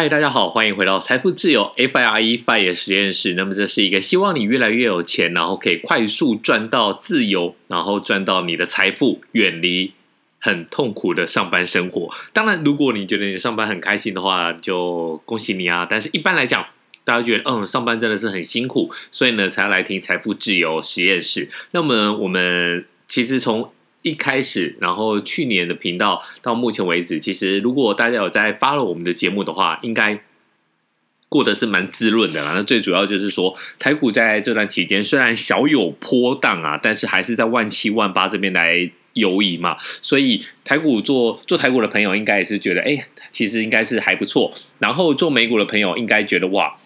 嗨，大家好，欢迎回到财富自由 FIRE FIRE 实验室。那么这是一个希望你越来越有钱，然后可以快速赚到自由，然后赚到你的财富，远离很痛苦的上班生活。当然，如果你觉得你上班很开心的话，就恭喜你啊！但是一般来讲，大家觉得嗯，上班真的是很辛苦，所以呢，才要来听财富自由实验室。那么我们其实从一开始，然后去年的频道到目前为止，其实如果大家有在 follow 我们的节目的话，应该过得是蛮滋润的啦。那最主要就是说，台股在这段期间虽然小有波荡啊，但是还是在万七万八这边来游移嘛。所以台股做做台股的朋友，应该也是觉得，哎，其实应该是还不错。然后做美股的朋友，应该觉得哇。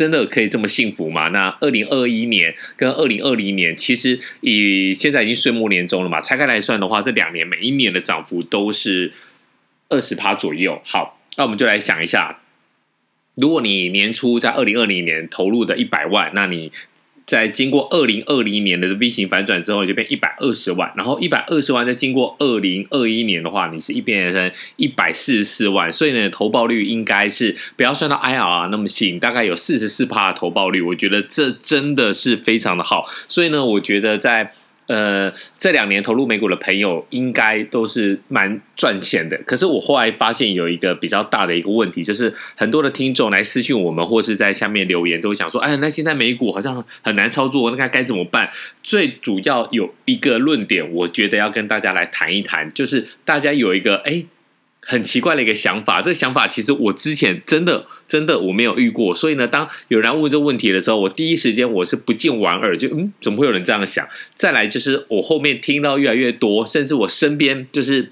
真的可以这么幸福吗？那二零二一年跟二零二零年，其实以现在已经岁末年终了嘛，拆开来算的话，这两年每一年的涨幅都是二十趴左右。好，那我们就来想一下，如果你年初在二零二零年投入的一百万，那你。在经过二零二零年的 V 型反转之后，就变一百二十万，然后一百二十万再经过二零二一年的话，你是一变成一百四十四万，所以呢，投报率应该是不要算到 IRR 那么细，大概有四十四趴的投报率，我觉得这真的是非常的好，所以呢，我觉得在。呃，这两年投入美股的朋友应该都是蛮赚钱的。可是我后来发现有一个比较大的一个问题，就是很多的听众来私信我们，或是在下面留言，都想说：“哎，那现在美股好像很难操作，那该该怎么办？”最主要有一个论点，我觉得要跟大家来谈一谈，就是大家有一个哎。很奇怪的一个想法，这个想法其实我之前真的真的我没有遇过，所以呢，当有人问这个问题的时候，我第一时间我是不禁莞尔，就嗯，怎么会有人这样想？再来就是我后面听到越来越多，甚至我身边就是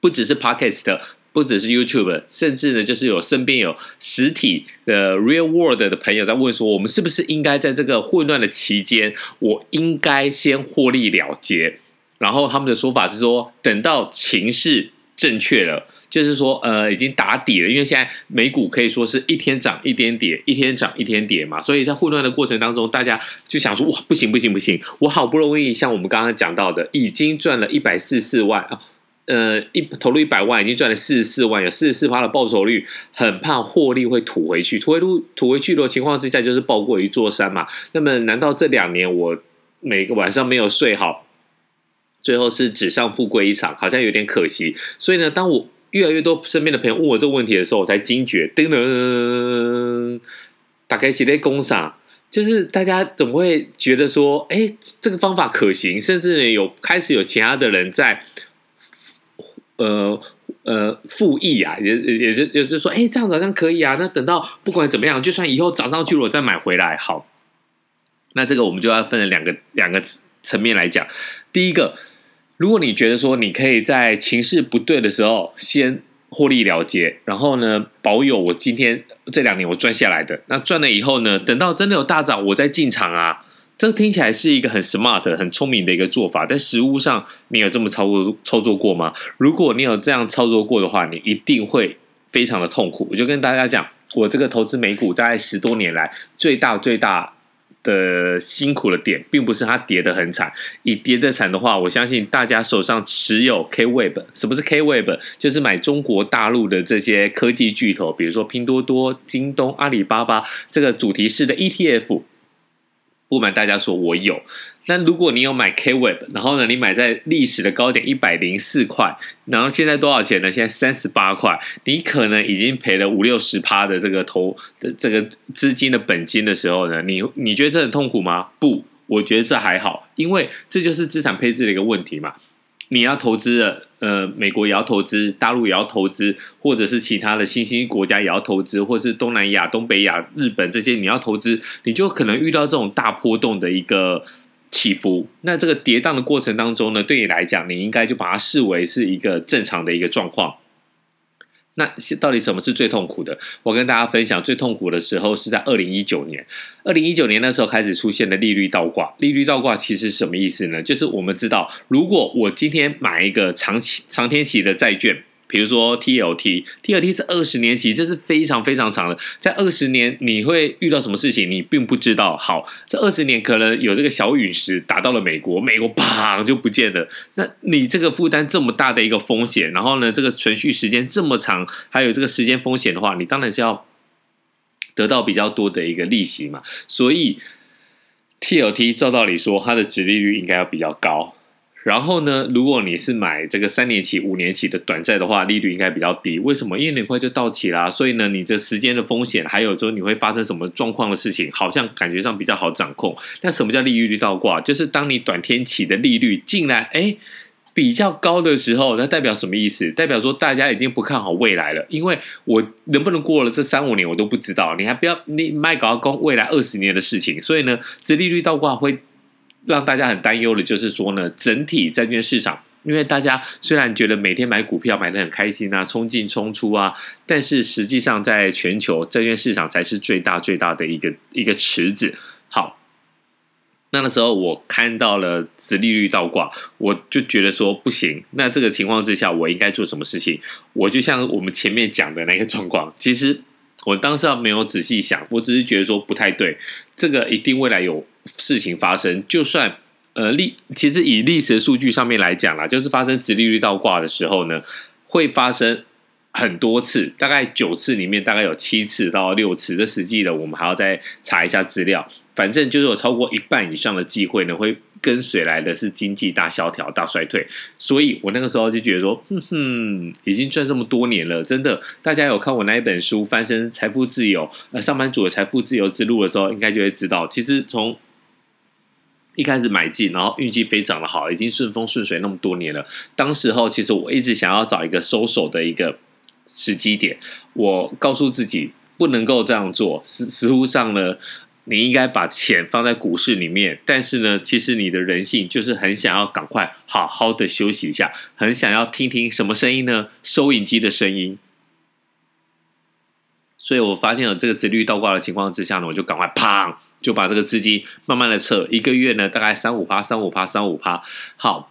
不只是 Podcast，不只是 YouTube，甚至呢就是有身边有实体的 Real World 的朋友在问说，我们是不是应该在这个混乱的期间，我应该先获利了结？然后他们的说法是说，等到情势。正确了，就是说，呃，已经打底了，因为现在美股可以说是一天涨一天跌，一天涨一天跌嘛，所以在混乱的过程当中，大家就想说，哇，不行不行不行，我好不容易像我们刚刚讲到的，已经赚了一百四十四万啊，呃，一投入一百万，已经赚了四十四万，有四十四趴的报酬率，很怕获利会吐回去，吐回吐吐回去的情况之下，就是抱过一座山嘛。那么，难道这两年我每个晚上没有睡好？最后是纸上富贵一场，好像有点可惜。所以呢，当我越来越多身边的朋友问我这个问题的时候，我才惊觉，噔噔，打开系列工厂，就是大家怎么会觉得说，哎，这个方法可行？甚至，有开始有其他的人在，呃呃，复议啊，也也是也是说，哎，这样子好像可以啊。那等到不管怎么样，就算以后涨上去了，我再买回来，好。那这个我们就要分了两个两个层面来讲，第一个。如果你觉得说你可以在情势不对的时候先获利了结，然后呢，保有我今天这两年我赚下来的，那赚了以后呢，等到真的有大涨我再进场啊，这听起来是一个很 smart、很聪明的一个做法。但实物上，你有这么操作操作过吗？如果你有这样操作过的话，你一定会非常的痛苦。我就跟大家讲，我这个投资美股大概十多年来最大最大。的辛苦的点，并不是它跌得很惨。以跌得惨的话，我相信大家手上持有 Kweb。什么是 Kweb？就是买中国大陆的这些科技巨头，比如说拼多多、京东、阿里巴巴这个主题式的 ETF。不瞒大家说，我有。那如果你有买 Kweb，然后呢，你买在历史的高点一百零四块，然后现在多少钱呢？现在三十八块，你可能已经赔了五六十趴的这个投的这个资金的本金的时候呢，你你觉得这很痛苦吗？不，我觉得这还好，因为这就是资产配置的一个问题嘛。你要投资的，呃，美国也要投资，大陆也要投资，或者是其他的新兴国家也要投资，或是东南亚、东北亚、日本这些你要投资，你就可能遇到这种大波动的一个起伏。那这个跌宕的过程当中呢，对你来讲，你应该就把它视为是一个正常的一个状况。那到底什么是最痛苦的？我跟大家分享，最痛苦的时候是在二零一九年。二零一九年那时候开始出现的利率倒挂。利率倒挂其实什么意思呢？就是我们知道，如果我今天买一个长期长天期的债券，比如说 TLT，TLT 是二十年期，这是非常非常长的。在二十年，你会遇到什么事情？你并不知道。好，这二十年可能有这个小陨石打到了美国，美国砰就不见了。那你这个负担这么大的一个风险，然后呢，这个存续时间这么长，还有这个时间风险的话，你当然是要得到比较多的一个利息嘛。所以 TLT 照道理说，它的值利率应该要比较高。然后呢，如果你是买这个三年期、五年期的短债的话，利率应该比较低。为什么？因为很快就到期啦，所以呢，你这时间的风险，还有说你会发生什么状况的事情，好像感觉上比较好掌控。那什么叫利率倒挂？就是当你短天期的利率进来哎比较高的时候，那代表什么意思？代表说大家已经不看好未来了，因为我能不能过了这三五年我都不知道，你还不要你卖搞公未来二十年的事情，所以呢，殖利率倒挂会。让大家很担忧的就是说呢，整体债券市场，因为大家虽然觉得每天买股票买得很开心啊，冲进冲出啊，但是实际上在全球债券市场才是最大最大的一个一个池子。好，那个时候我看到了殖利率倒挂，我就觉得说不行。那这个情况之下，我应该做什么事情？我就像我们前面讲的那个状况，其实我当时没有仔细想，我只是觉得说不太对，这个一定未来有。事情发生，就算呃历，其实以历史数据上面来讲啦，就是发生殖利率倒挂的时候呢，会发生很多次，大概九次里面大概有七次到六次，这实际的我们还要再查一下资料。反正就是有超过一半以上的机会呢，会跟随来的是经济大萧条、大衰退。所以我那个时候就觉得说，哼哼，已经赚这么多年了，真的，大家有看我那一本书《翻身财富自由》呃，上班族的财富自由之路的时候，应该就会知道，其实从一开始买进，然后运气非常的好，已经顺风顺水那么多年了。当时候其实我一直想要找一个收手的一个时机点，我告诉自己不能够这样做。实实务上呢，你应该把钱放在股市里面，但是呢，其实你的人性就是很想要赶快好好的休息一下，很想要听听什么声音呢？收银机的声音。所以我发现了这个殖利率倒挂的情况之下呢，我就赶快砰。就把这个资金慢慢的撤，一个月呢大概三五趴、三五趴、三五趴。好，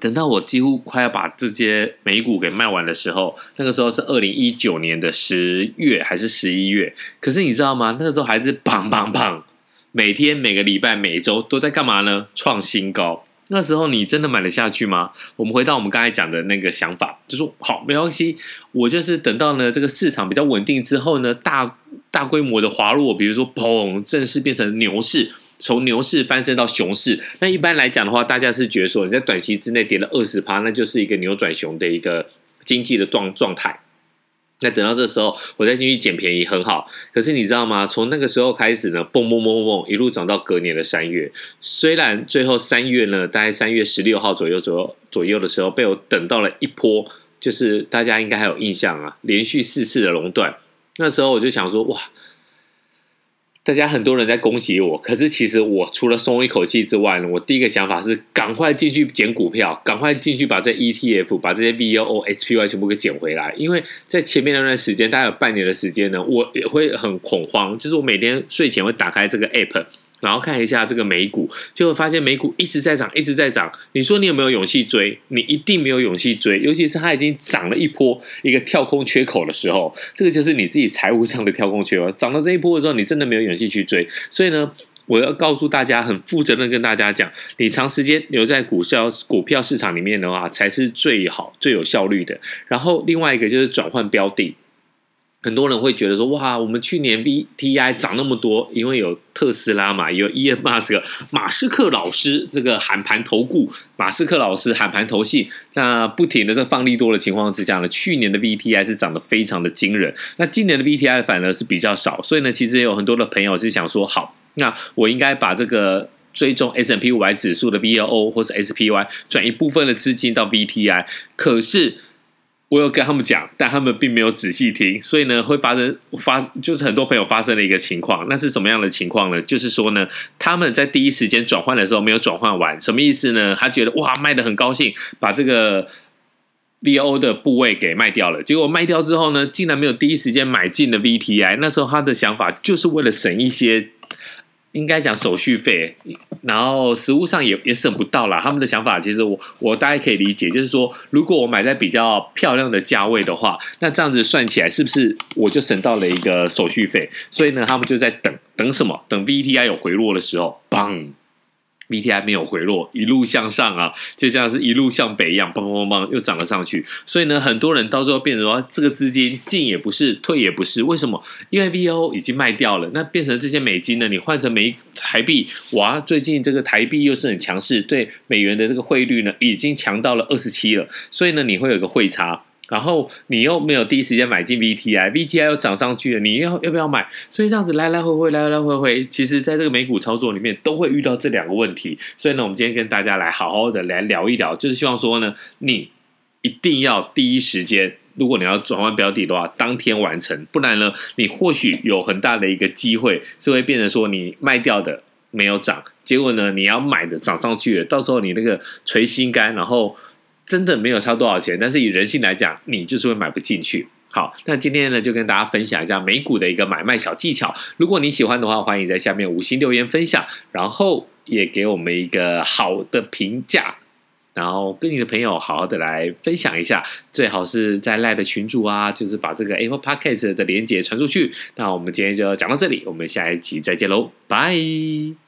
等到我几乎快要把这些美股给卖完的时候，那个时候是二零一九年的十月还是十一月？可是你知道吗？那个时候还是砰砰砰，每天、每个礼拜、每周都在干嘛呢？创新高。那时候你真的买得下去吗？我们回到我们刚才讲的那个想法，就说好，没关系，我就是等到呢这个市场比较稳定之后呢，大大规模的滑落，比如说砰，正式变成牛市，从牛市翻身到熊市。那一般来讲的话，大家是觉得说你在短期之内跌了二十趴，那就是一个扭转熊的一个经济的状状态。那等到这时候，我再进去捡便宜很好。可是你知道吗？从那个时候开始呢，蹦蹦蹦蹦，一路涨到隔年的三月。虽然最后三月呢，大概三月十六号左右左右左右的时候，被我等到了一波，就是大家应该还有印象啊，连续四次的熔断。那时候我就想说，哇！大家很多人在恭喜我，可是其实我除了松一口气之外呢，我第一个想法是赶快进去捡股票，赶快进去把这 ETF、把这些 VOO、SPY 全部给捡回来。因为在前面那段时间，大概有半年的时间呢，我也会很恐慌，就是我每天睡前会打开这个 App。然后看一下这个美股，结果发现美股一直在涨，一直在涨。你说你有没有勇气追？你一定没有勇气追，尤其是它已经涨了一波，一个跳空缺口的时候，这个就是你自己财务上的跳空缺口。涨到这一波的时候，你真的没有勇气去追。所以呢，我要告诉大家，很负责任跟大家讲，你长时间留在股票、股票市场里面的话，才是最好、最有效率的。然后另外一个就是转换标的。很多人会觉得说，哇，我们去年 VTI 涨那么多，因为有特斯拉嘛，有 E N Musk，马斯克老师这个喊盘投顾，马斯克老师喊盘投信，那不停的在放利多的情况之下呢，去年的 VTI 是涨得非常的惊人，那今年的 VTI 反而是比较少，所以呢，其实也有很多的朋友是想说，好，那我应该把这个追踪 S M P 五百指数的 VOO 或是 SPY 转一部分的资金到 VTI，可是。我有跟他们讲，但他们并没有仔细听，所以呢，会发生发就是很多朋友发生的一个情况。那是什么样的情况呢？就是说呢，他们在第一时间转换的时候没有转换完，什么意思呢？他觉得哇，卖得很高兴，把这个 VO 的部位给卖掉了。结果卖掉之后呢，竟然没有第一时间买进的 VTI。那时候他的想法就是为了省一些应该讲手续费，然后实物上也也省不到啦。他们的想法其实我我大概可以理解，就是说，如果我买在比较漂亮的价位的话，那这样子算起来是不是我就省到了一个手续费？所以呢，他们就在等等什么？等 VTI 有回落的时候，砰 B T I 没有回落，一路向上啊，就像是一路向北一样，砰砰砰砰，又涨了上去。所以呢，很多人到最后变成说，这个资金进也不是，退也不是。为什么？因为 VO 已经卖掉了，那变成这些美金呢？你换成美台币，哇，最近这个台币又是很强势，对美元的这个汇率呢，已经强到了二十七了。所以呢，你会有个汇差。然后你又没有第一时间买进 VTI，VTI 又涨上去了，你要要不要买？所以这样子来来回回，来来回回，其实在这个美股操作里面都会遇到这两个问题。所以呢，我们今天跟大家来好好的来聊一聊，就是希望说呢，你一定要第一时间，如果你要转换标的的话，当天完成，不然呢，你或许有很大的一个机会是会变成说你卖掉的没有涨，结果呢，你要买的涨上去了，到时候你那个捶心肝，然后。真的没有差多少钱，但是以人性来讲，你就是会买不进去。好，那今天呢，就跟大家分享一下美股的一个买卖小技巧。如果你喜欢的话，欢迎在下面五星留言分享，然后也给我们一个好的评价，然后跟你的朋友好好的来分享一下，最好是在赖的群主啊，就是把这个 Apple Podcast 的连接传出去。那我们今天就讲到这里，我们下一集再见喽，拜。